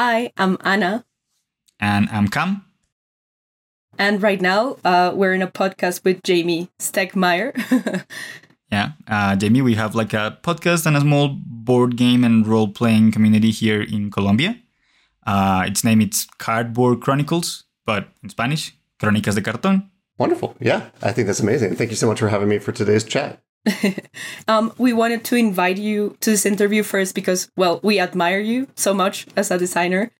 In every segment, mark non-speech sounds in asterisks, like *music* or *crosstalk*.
Hi, I'm Anna. And I'm Cam. And right now, uh, we're in a podcast with Jamey Stegmaier. *laughs* yeah, uh, Jamey, we have like a podcast and a small board game and role playing community here in Colombia. Uh, its name is Cardboard Chronicles, but in Spanish, Crónicas de Cartón. Wonderful. Yeah, I think that's amazing. Thank you so much for having me for today's chat. *laughs* um, we wanted to invite you to this interview first because, well, we admire you so much as a designer.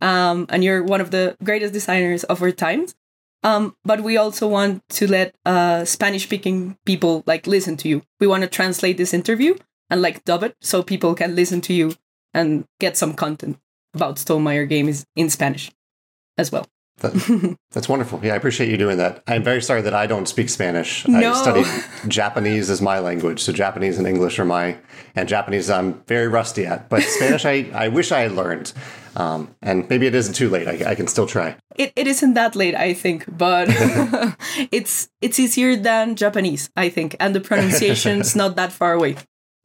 Um, and you're one of the greatest designers of our times. Um, but we also want to let uh, Spanish speaking people like listen to you. We want to translate this interview and like dub it so people can listen to you and get some content about Stonemaier games in Spanish as well. That, *laughs* that's wonderful. Yeah, I appreciate you doing that. I'm very sorry that I don't speak Spanish. No. I studied Japanese as my language, so Japanese and English are my, and Japanese I'm very rusty at. But *laughs* Spanish, I, I wish I had learned. Um, and maybe it isn't too late. I, I can still try. It, it isn't that late, I think, but *laughs* it's it's easier than Japanese, I think, and the pronunciation's not that far away.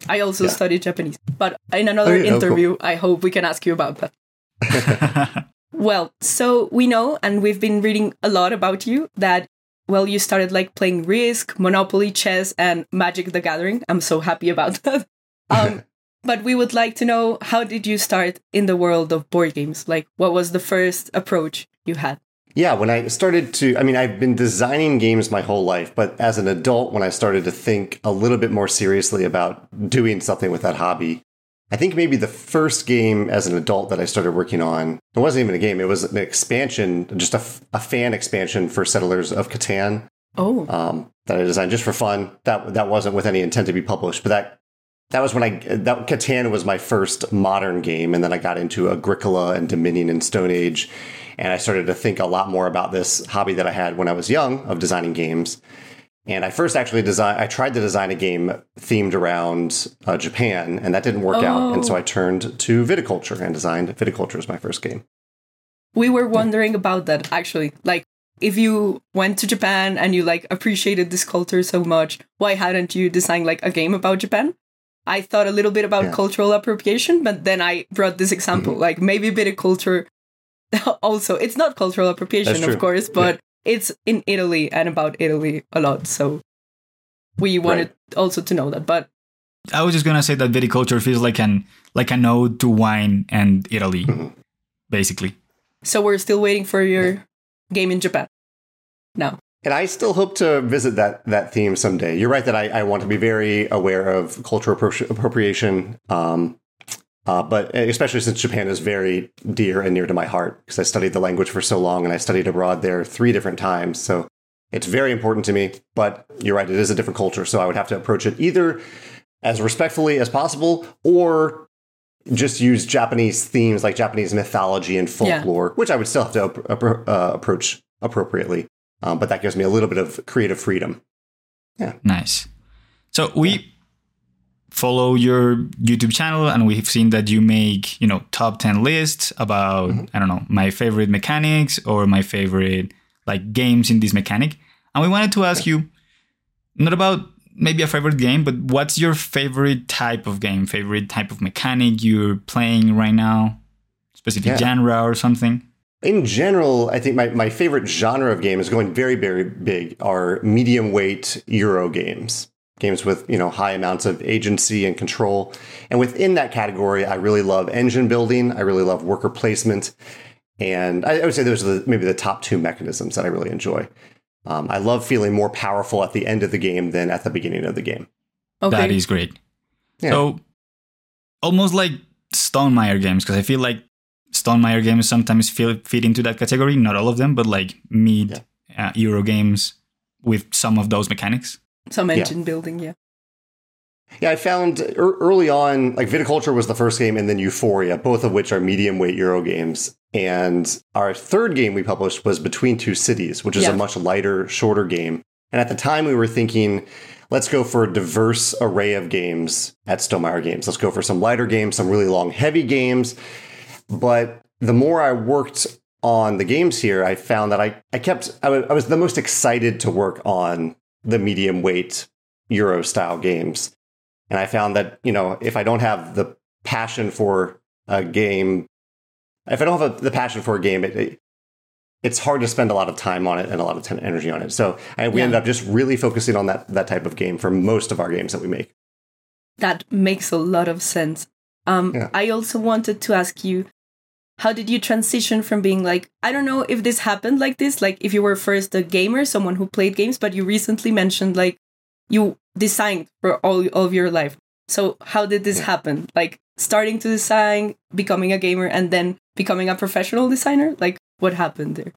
I also yeah. studied Japanese, but in another interview, oh, cool. I hope we can ask you about that. Well, so we know, and we've been reading a lot about you that well, you started like playing Risk, Monopoly, chess, and Magic the Gathering. I'm so happy about *laughs* that. Um, *laughs* but we would like to know how did you start in the world of board games? Like, what was the first approach you had? Yeah, when I started to, I mean, I've been designing games my whole life, but as an adult, when I started to think a little bit more seriously about doing something with that hobby, I think maybe the first game as an adult that I started working on, it wasn't even a game, it was an expansion, just a, a fan expansion for Settlers of Catan. Oh. Um, that I designed just for fun. That that wasn't with any intent to be published, but that that was when I that Catan was my first modern game, and then I got into Agricola and Dominion and Stone Age, and I started to think a lot more about this hobby that I had when I was young of designing games. And I first actually designed, I tried to design a game themed around uh, Japan, and that didn't work oh. out. And so I oh. turned to viticulture and designed viticulture as my first game. We were wondering about that actually. Like, if you went to Japan and you like appreciated this culture so much, why hadn't you designed like a game about Japan? I thought a little bit about yeah. cultural appropriation, but then I brought this example, mm-hmm. like maybe viticulture *laughs* also it's not cultural appropriation of course but yeah. It's in italy and about italy a lot so we wanted right. also to know that but i was just gonna say that viticulture feels like an like an ode to wine and italy mm-hmm. basically so we're still waiting for your game in japan now and I still hope to visit that that theme someday. You're right that I, I want to be very aware of cultural appropriation. Um, uh, but especially since Japan is very dear and near to my heart, because I studied the language for so long and I studied abroad there three different times. So it's very important to me. But you're right, it is a different culture. So I would have to approach it either as respectfully as possible or just use Japanese themes like Japanese mythology and folklore, yeah. which I would still have to uh, approach appropriately. Um, but that gives me a little bit of creative freedom. Yeah. Nice. So we follow your YouTube channel and we've seen that you make, you know, top 10 lists about, mm-hmm. I don't know, my favorite mechanics or my favorite like games in this mechanic. And we wanted to ask you not about maybe a favorite game, but what's your favorite type of game, favorite type of mechanic you're playing right now, specific yeah. genre or something? In general, I think my, my favorite genre of game is going very, very big are medium weight Euro games games with you know high amounts of agency and control. And within that category i really love engine building. I really love worker placement. And i, would say those are the, maybe the top two mechanisms that i really enjoy. Um, i love feeling more powerful at the end of the game than at the beginning of the game. Okay. that is great. Yeah. so almost like stonemaier games because i feel like stonemaier games sometimes feel, fit into that category. Not all of them but like mid yeah. uh, euro games with some of those mechanics some engine yeah. building, yeah. Yeah, I found early on, like Viticulture was the first game, and then Euphoria, both of which are medium weight Euro games. And our third game we published was Between Two Cities, which is yeah. a much lighter, shorter game. And at the time, we were thinking, let's go for a diverse array of games at Stonemaier Games. Let's go for some lighter games, some really long, heavy games. But the more I worked on the games here, I found that I, I kept, I was the most excited to work on the medium weight Euro style games. And I found that, you know, if I don't have the passion for a game if I don't have a, the passion for a game, it, it, it's hard to spend a lot of time on it and a lot of t- energy on it. So I, we Yeah. ended up just really focusing on that that type of game for most of our games that we make. That makes a lot of sense. Um, Yeah. I also wanted to ask you, how did you transition from being like, I don't know if this happened like this, like if you were first a gamer, someone who played games, but you recently mentioned like you designed for all, all of your life. So how did this happen? Like starting to design, becoming a gamer, and then becoming a professional designer? Like what happened there?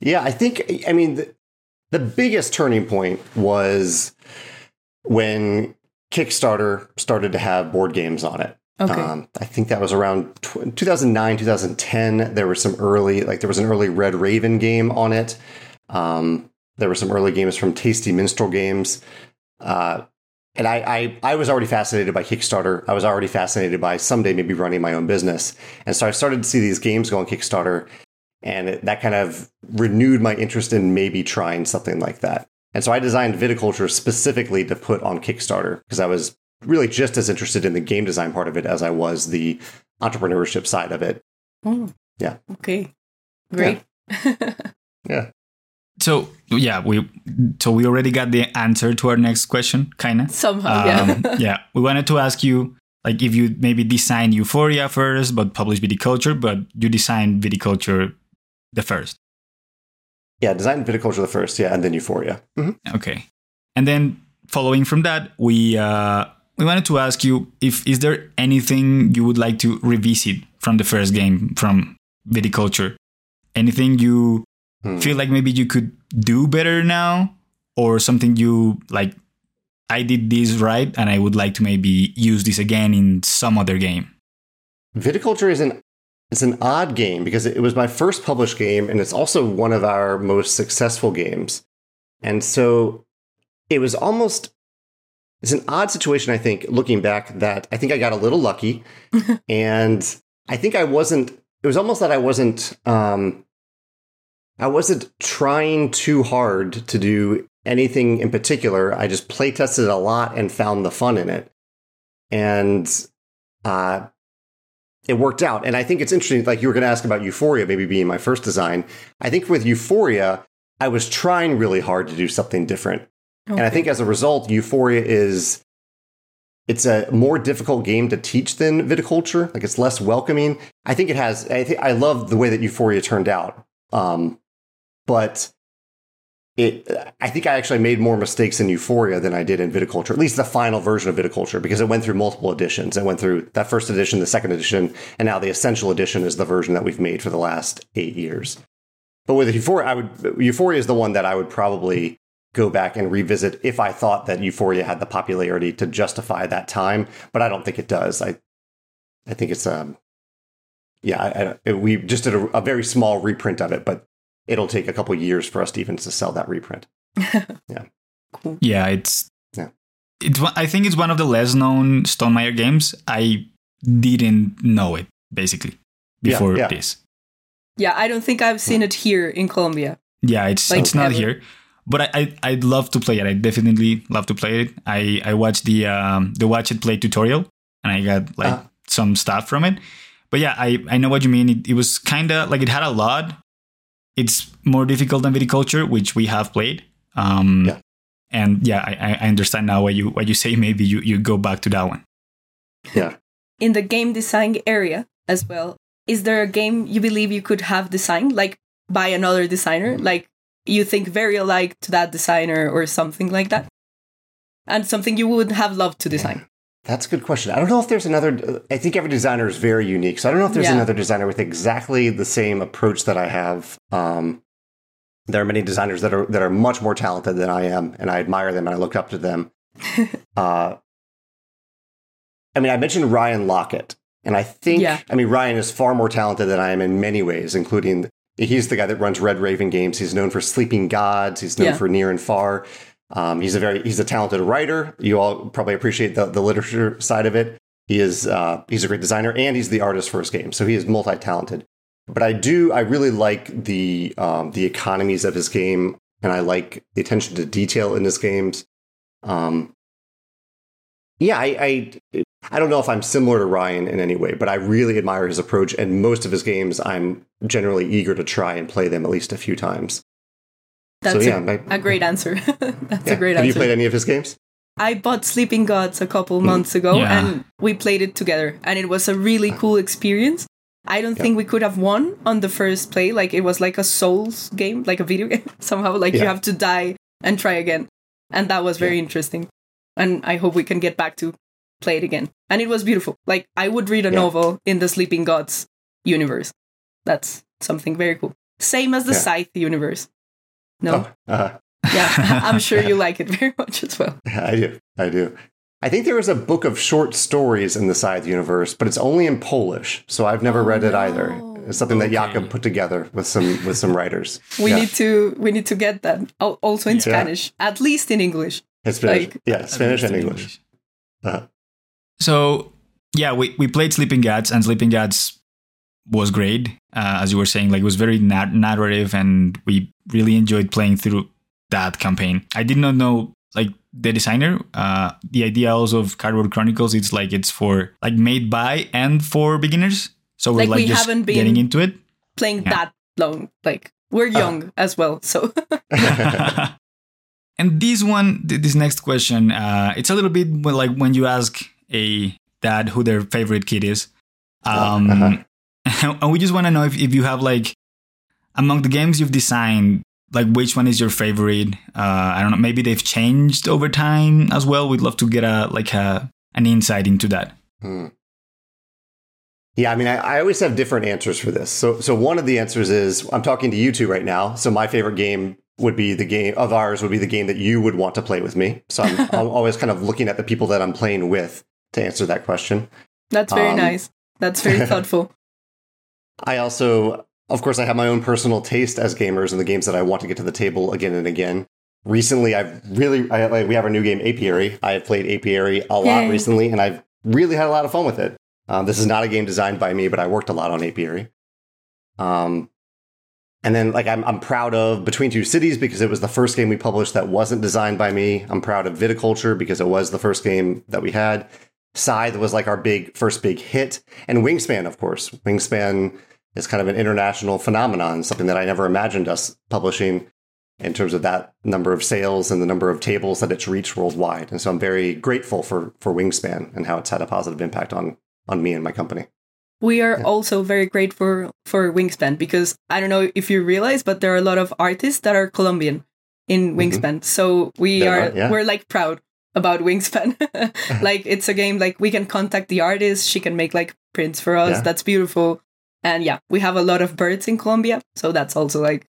Yeah, I think I mean the, the biggest turning point was when Kickstarter started to have board games on it. Okay. Um, I think that was around tw- 2009, 2010. There was some early, like there was an early Red Raven game on it. Um, there were some early games from Tasty Minstrel Games. Uh, and I, I, I was already fascinated by Kickstarter. I was already fascinated by someday maybe running my own business. And so I started to see these games go on Kickstarter. And it, that kind of renewed my interest in maybe trying something like that. And so I designed Viticulture specifically to put on Kickstarter because I was really just as interested in the game design part of it as I was the entrepreneurship side of it. Oh, Yeah. Okay. Great. *laughs* Yeah. So yeah, we so we already got the answer to our next question, kinda. Somehow, yeah. Um, *laughs* yeah, we wanted to ask you like if you maybe designed Euphoria first, but published Viticulture, but you designed Viticulture the first. Yeah. Designed Viticulture the first. Yeah. And then Euphoria. Mhm. Okay, and then following from that, we uh, we wanted to ask you if is there anything you would like to revisit from the first game from Viticulture? Anything you Hmm. feel like maybe you could do better now, or something you like? I did this right, and I would like to maybe use this again in some other game. Viticulture is an it's an odd game because it was my first published game and it's also one of our most successful games. And so it was almost it's an odd situation I think looking back that I think I got a little lucky *laughs* and I think I wasn't it was almost that I wasn't um I wasn't trying too hard to do anything in particular. I just play tested a lot and found the fun in it. And uh it worked out. And I think it's interesting, like you were going to ask about Euphoria maybe being my first design. I think with Euphoria, I was trying really hard to do something different. And I think as a result, Euphoria is it's a more difficult game to teach than viticulture. Like it's less welcoming. I think it has. I think I love the way that Euphoria turned out. Um, but it, I think I actually made more mistakes in Euphoria than I did in viticulture. At least the final version of viticulture, because it went through multiple editions. It went through that first edition, the second edition, and now the essential edition is the version that we've made for the last eight years. But with Euphoria, I would Euphoria is the one that I would probably go back and revisit if I thought that Euphoria had the popularity to justify that time. But I don't think it does. I I think it's um yeah. I, I, we just did a, a very small reprint of it, but it'll take a couple years for us to even to sell that reprint. *laughs* Yeah. Cool. Yeah, it's Yeah. It's I think it's one of the less known Stonemaier games. I didn't know it basically Yeah, before yeah. this. Yeah, I don't think I've seen it here in Colombia. Yeah, it's Like it's not ever. here, but I, I I'd love to play it. I definitely love to play it. I I watched the um the watch it play tutorial and I got like Ah. some stuff from it. But yeah, I I know what you mean. It, it was kind of like it had a lot. It's more difficult than viticulture, which we have played. Um, Yeah. And yeah, I, I understand now why you why you say *laughs* maybe you, you go back to that one. Yeah. In the game design area as well, is there a game you believe you could have designed like by another designer? Like you think very alike to that designer or something like that? And something you would have loved to design. That's a good question. I don't know if there's another. I think every designer is very unique, so I don't know if there's Yeah. another designer with exactly the same approach that I have. Um, there are many designers that are that are much more talented than I am, and I admire them and I look up to them. *laughs* uh, I mean, I mentioned Ryan Laukat, and I think Yeah. I mean Ryan is far more talented than I am in many ways, including he's the guy that runs Red Raven Games. He's known for Sleeping Gods. He's known Yeah. for Near and Far. Um, he's a very he's a talented writer. You all probably appreciate the, the literature side of it. He is uh, he's a great designer and he's the artist for his game, so he is multi talented. But I do I really like the um, the economies of his game, and I like the attention to detail in his games. Um, yeah, I, I I don't know if I'm similar to Ryan in any way, but I really admire his approach. And most of his games, I'm generally eager to try and play them at least a few times. That's so, yeah, a, my, a great answer. *laughs* That's yeah. a great answer. Have answer. you played any of his games? I bought Sleeping Gods a couple hmm. months ago yeah. and we played it together. And it was a really cool experience. I don't yeah. think we could have won on the first play. Like it was like a Souls game, like a video *laughs* game somehow. Like you have to die and try again. And that was very interesting. And I hope we can get back to play it again. And it was beautiful. Like I would read a novel in the Sleeping Gods universe. That's something very cool. Same as the Scythe universe. No. Oh, uh-huh. yeah, *laughs* I'm sure you like it very much as well. I do. I do. I think there is a book of short stories in the Scythe universe, but it's only in Polish, so I've never oh, read it no. either. It's something okay. that Jakub put together with some with some writers. we yeah. need to we need to get that also in Spanish, at least in English. In Spanish, like, yeah, Spanish and English. English. Uh-huh. So yeah, we we played Sleeping Gods, and Sleeping Gods was great, uh, as you were saying. Like it was very narrative, and we really enjoyed playing through that campaign. I did not know like the designer. Uh, the idea also of Cardboard Chronicles, it's like it's for like made by and for beginners. So we're like, like we just haven't been getting into it. Playing yeah. that long, like we're uh. young uh. as well. So. *laughs* *laughs* and this one, this next question, uh, it's a little bit like when you ask a dad who their favorite kid is. Oh, um, uh-huh. *laughs* and we just want to know if, if you have like among the games you've designed, like which one is your favorite? Uh, I don't know. Maybe they've changed over time as well. We'd love to get a like a an insight into that. Hmm. Yeah, I mean, I, I, always have different answers for this. So, so one of the answers is I'm talking to you two right now. So my favorite game would be the game of ours would be the game that you would want to play with me. So I'm, *laughs* I'm always kind of looking at the people that I'm playing with to answer that question. That's very um, nice. That's very *laughs* thoughtful. I also of course, I have my own personal taste as gamers and the games that I want to get to the table again and again. Recently, I've really, I, like, we have our new game, Apiary. I have played Apiary a lot Yay. recently, and I've really had a lot of fun with it. Um, this is not a game designed by me, but I worked a lot on Apiary. Um, and then, like, I'm, I'm proud of Between Two Cities because it was the first game we published that wasn't designed by me. I'm proud of Viticulture because it was the first game that we had. Scythe was like our big first big hit, and Wingspan, of course. Wingspan is kind of an international phenomenon, something that I never imagined us publishing in terms of that number of sales and the number of tables that it's reached worldwide. And so I'm very grateful for for Wingspan and how it's had a positive impact on on me and my company. We are yeah. also very grateful for Wingspan because I don't know if you realize, but there are a lot of artists that are Colombian in mm-hmm. Wingspan. Mm-hmm. So we there are, are yeah. we're like proud about Wingspan. *laughs* *laughs* like it's a game like we can contact the artist, she can make like prints for us. Yeah. That's beautiful. And yeah, we have a lot of birds in Colombia, so that's also like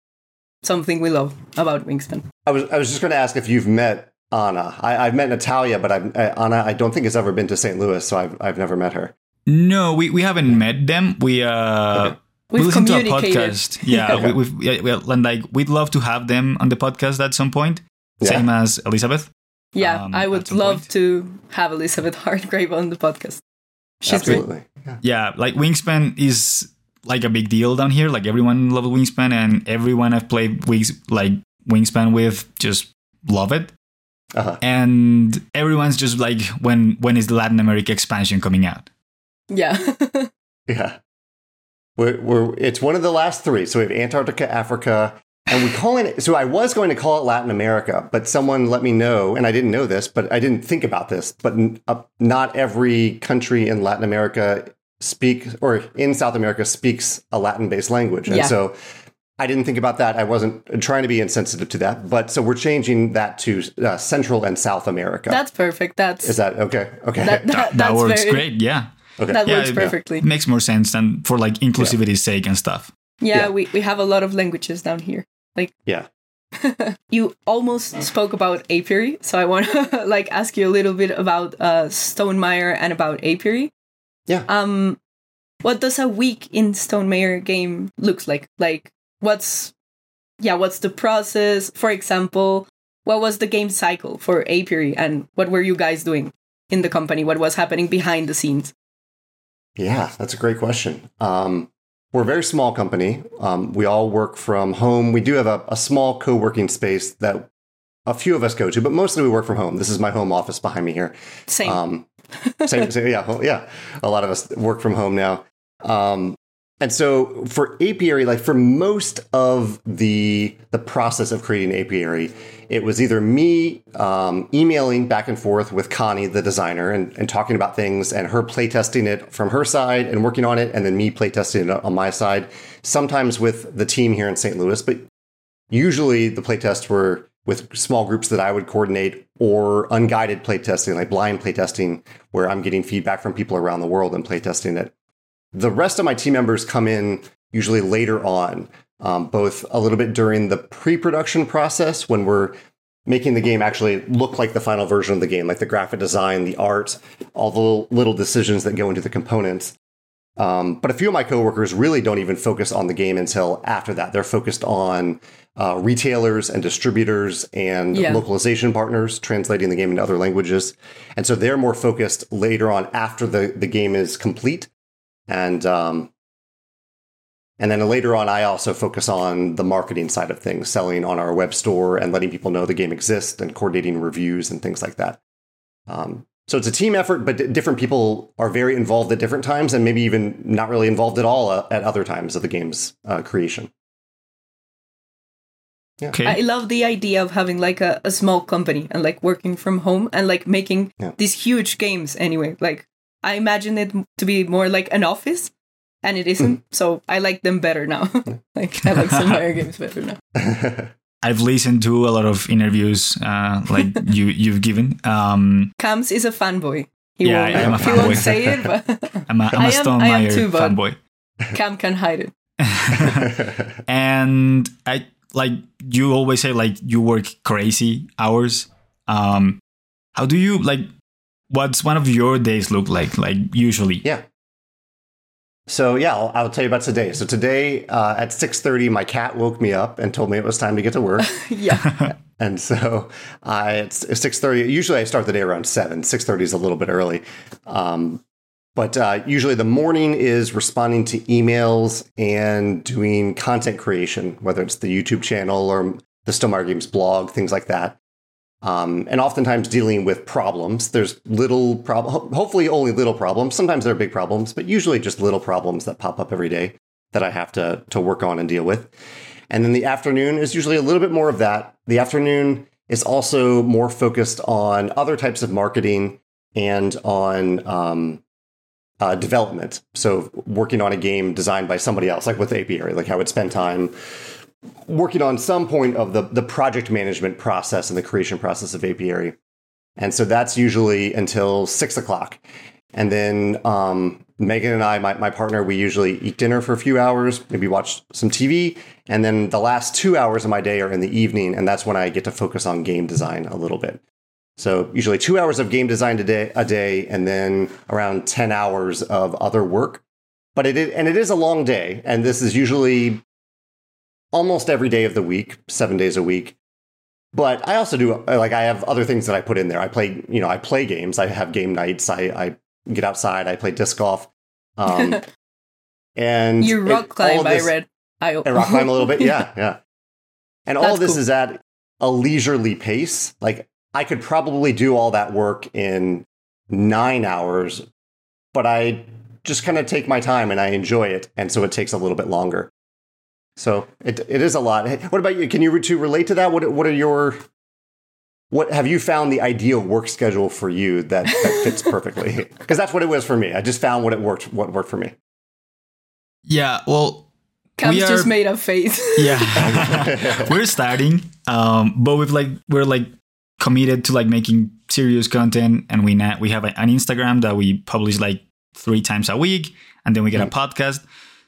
something we love about Wingspan. I was I was just going to ask if you've met Anna. I, have met Natalia, but I've, uh, Anna I don't think has ever been to St. Louis, so I've I've never met her. No, we, we haven't met them. We uh. Okay. We've we listen to a podcast. *laughs* Yeah, we, we've yeah, and like we'd love to have them on the podcast at some point. Yeah. Same as Elizabeth. Yeah, um, I would love point. to have Elizabeth *laughs* Hargrave on the podcast. She's Absolutely. great. Yeah. yeah, like Wingspan is like a big deal down here. Like everyone loves Wingspan, and everyone I've played Wings like Wingspan with just love it. Uh-huh. And everyone's just like, when when is the Latin America expansion coming out? Yeah. *laughs* yeah. We're, we're, it's one of the last three. So we have Antarctica, Africa, and we call it. So I was going to call it Latin America, but someone let me know, and I didn't know this, but I didn't think about this. But uh, not every country in Latin America speak or in South America speaks a Latin based language. And yeah. so I didn't think about that. I wasn't trying to be insensitive to that. But so we're changing that to uh, Central and South America. That's perfect. That's Is that okay? Okay. That, that, that works very, great. Yeah. Okay. That yeah, works perfectly. It makes more sense than for like inclusivity's yeah. sake and stuff. Yeah, yeah, we, we have a lot of languages down here. Like Yeah. *laughs* you almost spoke about apiary, so I want to *laughs* like ask you a little bit about uh, Stonemaier and about apiary. Yeah. Um, what does a week in Stonemaier game looks like? Like, what's yeah, what's the process? For example, what was the game cycle for Apiary, and what were you guys doing in the company? What was happening behind the scenes? Yeah, that's a great question. Um, we're a very small company. Um, we all work from home. We do have a, a small co working space that a few of us go to, but mostly we work from home. This is my home office behind me here. Same. Um, same, same, yeah, yeah. A lot of us work from home now. Um, and so for apiary, like for most of the the process of creating apiary, it was either me um, emailing back and forth with Connie, the designer, and, and talking about things, and her playtesting it from her side and working on it, and then me playtesting it on my side. Sometimes with the team here in St. Louis, but usually the playtests were with small groups that I would coordinate or unguided playtesting, like blind playtesting, where I'm getting feedback from people around the world and playtesting it. The rest of my team members come in usually later on, um, both a little bit during the pre production process when we're making the game actually look like the final version of the game, like the graphic design, the art, all the little decisions that go into the components. Um, but a few of my coworkers really don't even focus on the game until after that. They're focused on uh, retailers and distributors and yeah. localization partners translating the game into other languages. And so they're more focused later on after the, the game is complete. And, um, and then later on, I also focus on the marketing side of things, selling on our web store and letting people know the game exists and coordinating reviews and things like that. Um, so it's a team effort, but different people are very involved at different times and maybe even not really involved at all uh, at other times of the game's uh, creation. Yeah. Okay. I love the idea of having like a, a small company and like working from home and like making yeah. these huge games anyway. Like I imagine it to be more like an office and it isn't. so I like them better now. *laughs* like I like some higher games *laughs* better now. I've listened to a lot of interviews uh, like *laughs* you you've given. Um, Cams is a fanboy. He yeah, won't, I'm a fanboy. He won't say it, but I'm a, I'm a Stonemaier fanboy. Cam can hide it. and I like you always say like you work crazy hours um how do you like what's one of your days look like like usually? Yeah. So yeah i'll, I'll tell you about today. So today uh, at 6.30 my cat woke me up and told me it was time to get to work. *laughs* Yeah. *laughs* And so uh, it's 6.30 usually i start the day around 7 6.30 is a little bit early. Um, but uh, usually the morning is responding to emails and doing content creation, whether it's the YouTube channel or the Stonemaier Games blog, things like that. Um, and oftentimes dealing with problems. There's little problem, hopefully only little problems. Sometimes there are big problems, but usually just little problems that pop up every day that I have to to work on and deal with. And then the afternoon is usually a little bit more of that. The afternoon is also more focused on other types of marketing and on um, uh, development. So working on a game designed by somebody else, like with Apiary, like I would spend time working on some point of the, the project management process and the creation process of Apiary. And so that's usually until six o'clock. And then um, Megan and I, my, my partner, we usually eat dinner for a few hours, maybe watch some TV. And then the last two hours of my day are in the evening. And that's when I get to focus on game design a little bit. So usually two hours of game design a day, a day, and then around ten hours of other work. But it is, and it is a long day, and this is usually almost every day of the week, seven days a week. But I also do like I have other things that I put in there. I play, you know, I play games. I have game nights. I, I get outside. I play disc golf. Um, *laughs* and you rock climb. This, I read. I and rock climb a little bit. *laughs* Yeah, yeah. And all this cool. is at a leisurely pace. Like I could probably do all that work in nine hours, but I just kind of take my time and I enjoy it. And so it takes a little bit longer. So it, it is a lot. What about you? Can you to relate to that? What, what are your, what have you found the ideal work schedule for you that, that fits perfectly? *laughs* Because that's what it was for me. I just found what it worked, what worked for me. Yeah. Well, Cam's we are, just made a face. *laughs* yeah. *laughs* we're starting. Um, but we've like, we're like committed to like making serious content and we na- we have an Instagram that we publish like three times a week and then we get a podcast.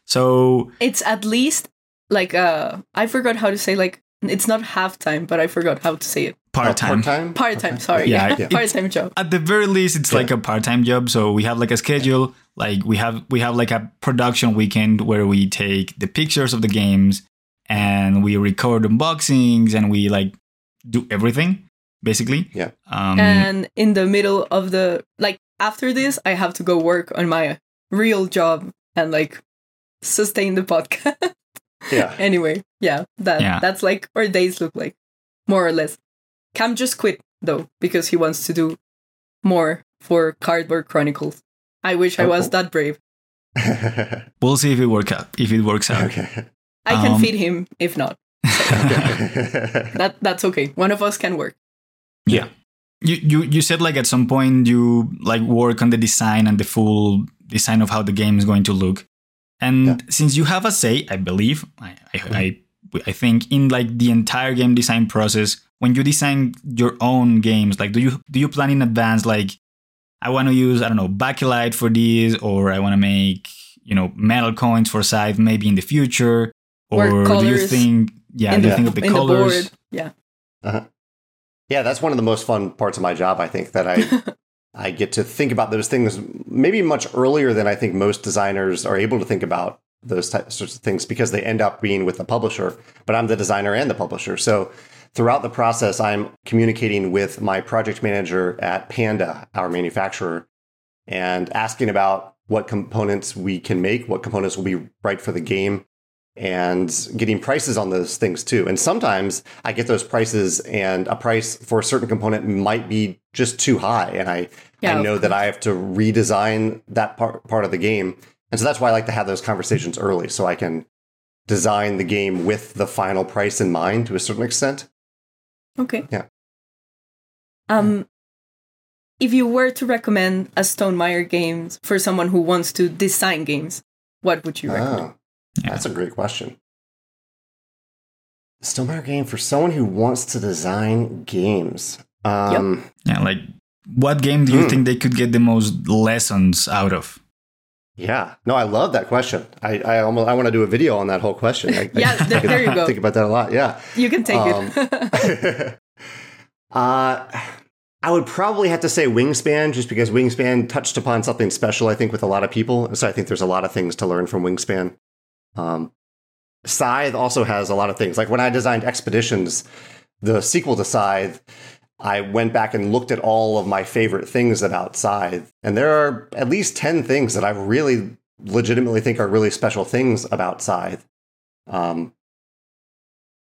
So it's at least like uh I forgot how to say like it's not half time, but I forgot how to say it. Part time. part-time? Part-time, sorry. Yeah. yeah. *laughs* Part-time job. At the very least it's yeah. like a part-time job. So we have like a schedule. Like we have we have like a production weekend where we take the pictures of the games and we record unboxings and we like do everything basically. Yeah. Um, and in the middle of the like after this, I have to go work on my real job and like sustain the podcast. *laughs* yeah. *laughs* Anyway, yeah, that yeah. that's like our days look like, more or less. Cam just quit though because he wants to do more for Cardboard Chronicles. I wish I Oh, was cool. that brave. *laughs* We'll see if it works out. If it works out. okay. I can Um, feed him if not. *laughs* That that's okay. One of us can work. Yeah. You, you you said like at some point you like work on the design and the full design of how the game is going to look. And Yeah. since you have a say, I believe, I, I, mm-hmm. I I think in like the entire game design process, when you design your own games, like do you do you plan in advance like I want to use I don't know backlight for these, or I want to make you know metal coins for Scythe maybe in the future, Or or do you think yeah in do you think of the colors? the board. Yeah. Uh-huh. Yeah, that's one of the most fun parts of my job. I think that I *laughs* I get to think about those things maybe much earlier than I think most designers are able to think about those types sorts of things because they end up being with the publisher. But I'm the designer and the publisher, so throughout the process, I'm communicating with my project manager at Panda, our manufacturer, and asking about what components we can make, what components will be right for the game, and getting prices on those things too. And sometimes I get those prices and a price for a certain component might be just too high. And I, Yeah, I know that I have to redesign that part, part of the game. And so that's why I like to have those conversations early so I can design the game with the final price in mind to a certain extent. Okay. Yeah. Um, if you were to recommend a Stone Stonemaier game for someone who wants to design games, what would you recommend? Oh, that's a great question. Stonemaier game for someone who wants to design games. Um, Yeah, like what game do you Hmm. think they could get the most lessons out of? Yeah, no, I love that question. I I almost I want to do a video on that whole question. I, *laughs* Yeah, I, th- there you go. Think about that a lot. Yeah. You can take Um, it. *laughs* uh, I would probably have to say Wingspan, just because Wingspan touched upon something special. I think with a lot of people, so I think there's a lot of things to learn from Wingspan. Um, Scythe also has a lot of things. Like when I designed Expeditions, the sequel to Scythe, I went back and looked at all of my favorite things about Scythe, and there are at least ten things that I really legitimately think are really special things about Scythe. Um,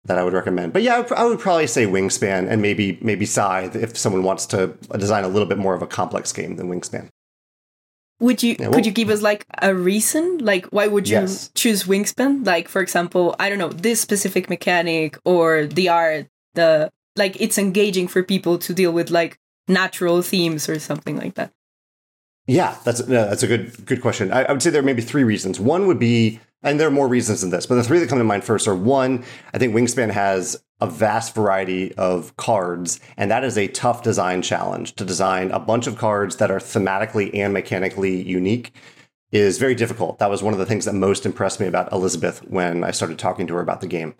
that I would recommend. But yeah, I would, I would probably say Wingspan and maybe maybe Scythe if someone wants to design a little bit more of a complex game than Wingspan. Would you Yeah, well- could you give us like a reason? Like why would you Yes. choose Wingspan? Like for example, I don't know, this specific mechanic or the art, the like it's engaging for people to deal with like natural themes or something like that. Yeah, that's no, that's a good good question. I, I would say there are maybe three reasons. One would be, and there are more reasons than this, but the three that come to mind first are one, I think Wingspan has a vast variety of cards, and that is a tough design challenge to design a bunch of cards that are thematically and mechanically unique is very difficult. That was one of the things that most impressed me about Elizabeth when I started talking to her about the game.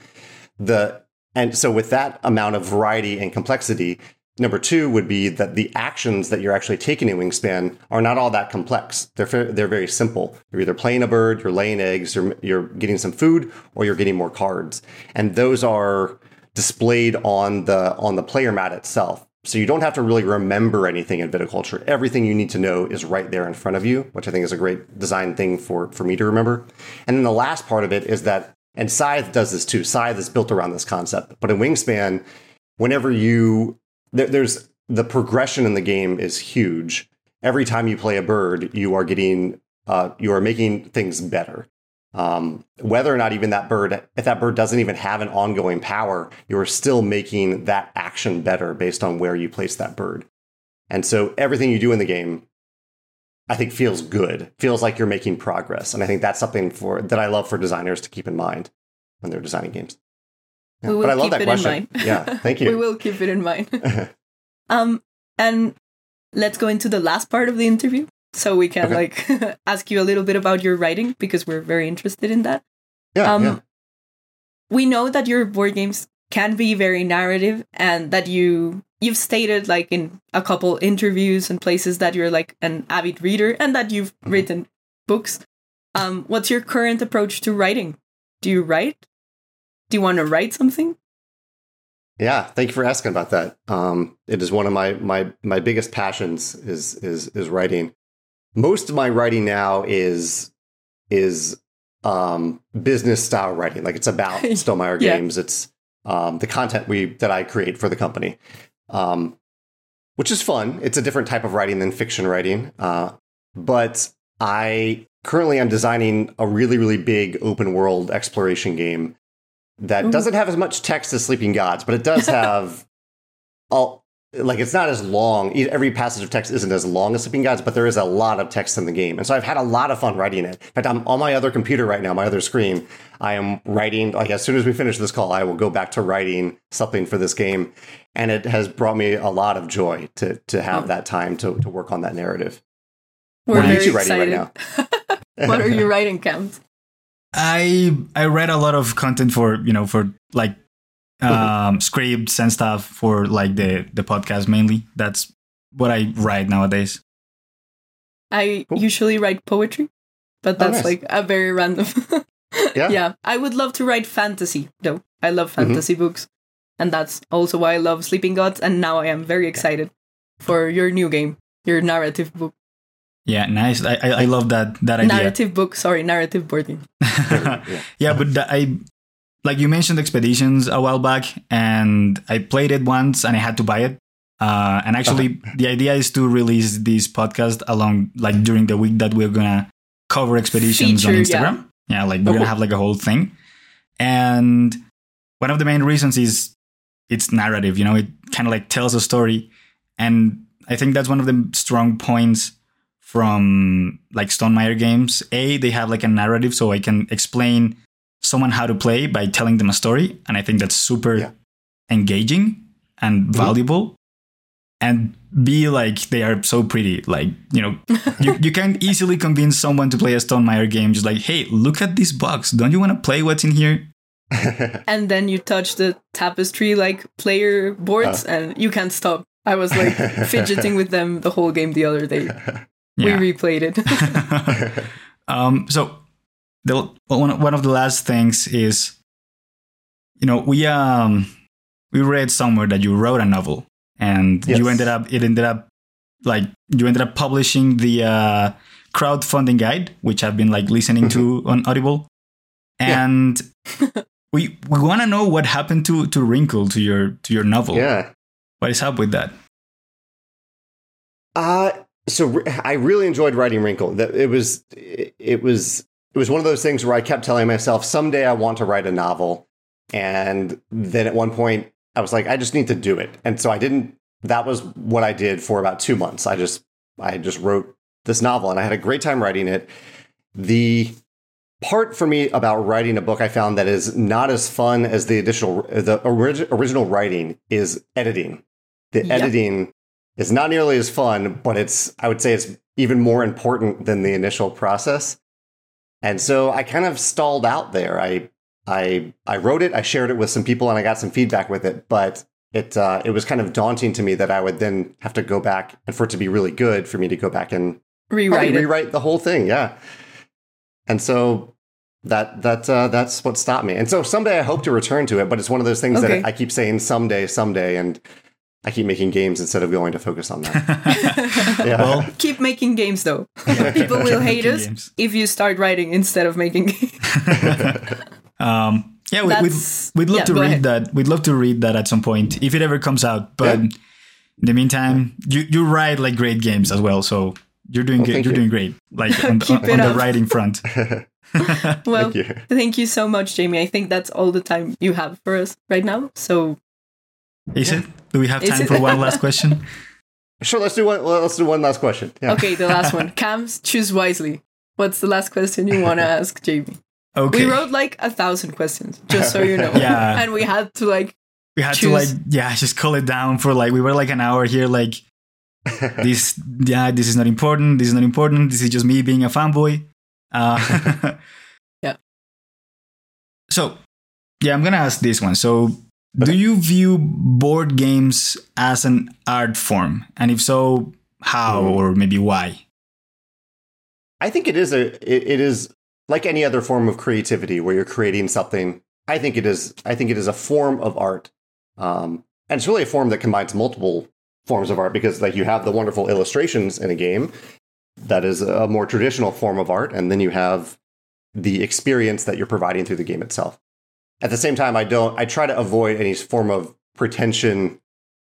The and so with that amount of variety and complexity, number two would be that the actions that you're actually taking in Wingspan are not all that complex. They're they're very simple. You're either playing a bird, you're laying eggs, you're you're getting some food, or you're getting more cards, and those are displayed on the on the player mat itself. So you don't have to really remember anything in viticulture. Everything you need to know is right there in front of you, which I think is a great design thing for, for me to remember. And then the last part of it is that, and Scythe does this too. Scythe is built around this concept. But in Wingspan, whenever you, there, there's the progression in the game is huge. Every time you play a bird, you are getting, uh, you are making things better. Um, whether or not even that bird, if that bird doesn't even have an ongoing power, you're still making that action better based on where you place that bird. And so everything you do in the game, I think feels good, feels like you're making progress. And I think that's something for that I love for designers to keep in mind when they're designing games. Yeah, We will but I love keep that it in question. mind. Yeah, thank *laughs* you. we will keep it in mind. *laughs* um, and let's go into the last part of the interview, so we can Okay. like *laughs* ask you a little bit about your writing because we're very interested in that. yeah, um, yeah. we know that your board games can be very narrative, and that you you've stated like in a couple interviews and places that you're like an avid reader and that you've Mhm. written books. Um, what's your current approach to writing? Do you write? Do you want to write something? Yeah, thank you for asking about that. Um, it is one of my my my biggest passions is is is writing. Most of my writing now is is um, business style writing. Like it's about Stonemaier *laughs* Yeah. games. It's um, the content we that I create for the company. Um, which is fun. It's a different type of writing than fiction writing. Uh, but I currently I'm designing a really, really big open world exploration game that Ooh. doesn't have as much text as Sleeping Gods, but it does *laughs* have all like it's not as long. Every passage of text isn't as long as Sleeping Gods, but there is a lot of text in the game, and so I've had a lot of fun writing it. In fact, I'm on my other computer right now, my other screen. I am writing. Like as soon as we finish this call, I will go back to writing something for this game, and it has brought me a lot of joy to to have oh. that time to to work on that narrative. We're what are you excited. writing right now? *laughs* what are you *laughs* writing, Camps? I I read a lot of content for you know for like um, scripts and stuff for like the the podcast mainly. That's what I write nowadays. I cool. usually write poetry, but oh, that's oh, nice. like a very random. *laughs* yeah. yeah, I would love to write fantasy though. I love mm-hmm. fantasy mm-hmm. books, and that's also why I love Sleeping Gods. And now I am very excited for your new game, your narrative book. Yeah, nice. I I, I love that that idea. Narrative book, sorry, narrative boarding. *laughs* game. yeah, but I like you mentioned expeditions a while back and i played it once and i had to buy it uh, and actually uh-huh. the idea is to release this podcast along like during the week that we're gonna cover expeditions Feature, on instagram yeah, yeah like we're gonna have like a whole thing and one of the main reasons is it's narrative you know it kind of like tells a story and i think that's one of the strong points from like stonemaier games a they have like a narrative so i can explain someone how to play by telling them a story. And I think that's super yeah. engaging and mm-hmm. valuable. And be like they are so pretty. Like, you know, *laughs* you, you can easily convince someone to play a Stonemaier game, just like, hey, look at this box. Don't you want to play what's in here? *laughs* and then you touch the tapestry like player boards uh. and you can't stop. I was like *laughs* fidgeting with them the whole game the other day. Yeah. We replayed it. *laughs* um, so the one one of the last things is, you know, we um we read somewhere that you wrote a novel and yes. you ended up it ended up like you ended up publishing the uh, crowdfunding guide, which I've been like listening to on Audible, and yeah. *laughs* we we want to know what happened to to Wrinkle to your to your novel. Yeah, what is up with that? Uh so I really enjoyed writing Wrinkle. That it was it was it was one of those things where I kept telling myself, someday I want to write a novel. And then at one point, I was like, I just need to do it. And so I didn't, that was what I did for about two months. I just, I just wrote this novel and I had a great time writing it. The part for me about writing a book I found that is not as fun as the additional, the orig- original writing is editing. The yep. editing is not nearly as fun, but it's, I would say it's even more important than the initial process. And so I kind of stalled out there. I I I wrote it, I shared it with some people, and I got some feedback with it. But it uh, it was kind of daunting to me that I would then have to go back and for it to be really good for me to go back and rewrite rewrite the whole thing. Yeah. And so that that uh, that's what stopped me. And so someday I hope to return to it, but it's one of those things okay. that I keep saying someday, someday, and I keep making games instead of going to focus on that. *laughs* yeah. Well, *laughs* keep making games though. *laughs* People will hate us games. if you start writing instead of making games. um, yeah, we, would we'd, we'd love yeah, to read ahead. that. We'd love to read that at some point if it ever comes out. But yeah. in the meantime, you, you write like great games as well. So you're doing well, good. You're you. doing great. Like on, on, on the writing front. well, thank you. thank you so much, Jamey. I think that's all the time you have for us right now. So is yeah. it? Do we have time for one last question? *laughs* Sure, let's do one. Let's do one last question. Yeah. Okay, the last one. *laughs* Cams, choose wisely. What's the last question you want to *laughs* ask, Jamey? Okay. We wrote like a thousand questions, just so you know. yeah. And we had to like. We had choose. to like, yeah, just call it down for like, we were like an hour here, like, this, yeah, this is not important. This is not important. This is just me being a fanboy. Uh, yeah. So, yeah, I'm going to ask this one. So, do you view board games as an art form? And if so, how or maybe why? I think it is a it, it is like any other form of creativity where you're creating something. I think it is I think it is a form of art. Um, and it's really a form that combines multiple forms of art because like you have the wonderful illustrations in a game that is a more traditional form of art and then you have the experience that you're providing through the game itself at the same time, I don't. I try to avoid any form of pretension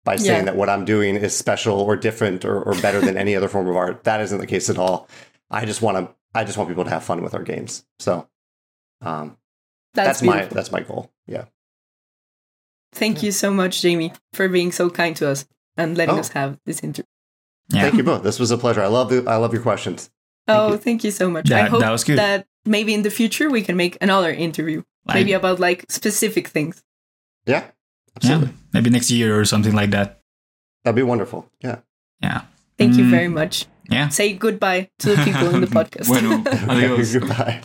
by saying Yeah. that what I'm doing is special or different or, or better than any other form of art. That isn't the case at all. I just want to I just want people to have fun with our games. So um, That's, that's, my that's my goal. Yeah. Thank you so much, Jamey, for being so kind to us and letting Oh. us have this interview. Yeah. Thank you both. This was a pleasure. I love the I love your questions. oh, you. thank you so much. I hope that was good. that maybe in the future we can make another interview, Like- maybe about like specific things. Yeah. Yeah. Absolutely. Maybe next year or something like that. That'd be wonderful. Yeah. Yeah. Thank you Mm. very much. Yeah. Say goodbye to the people in the *laughs* podcast. Bueno, *laughs* adios. Goodbye.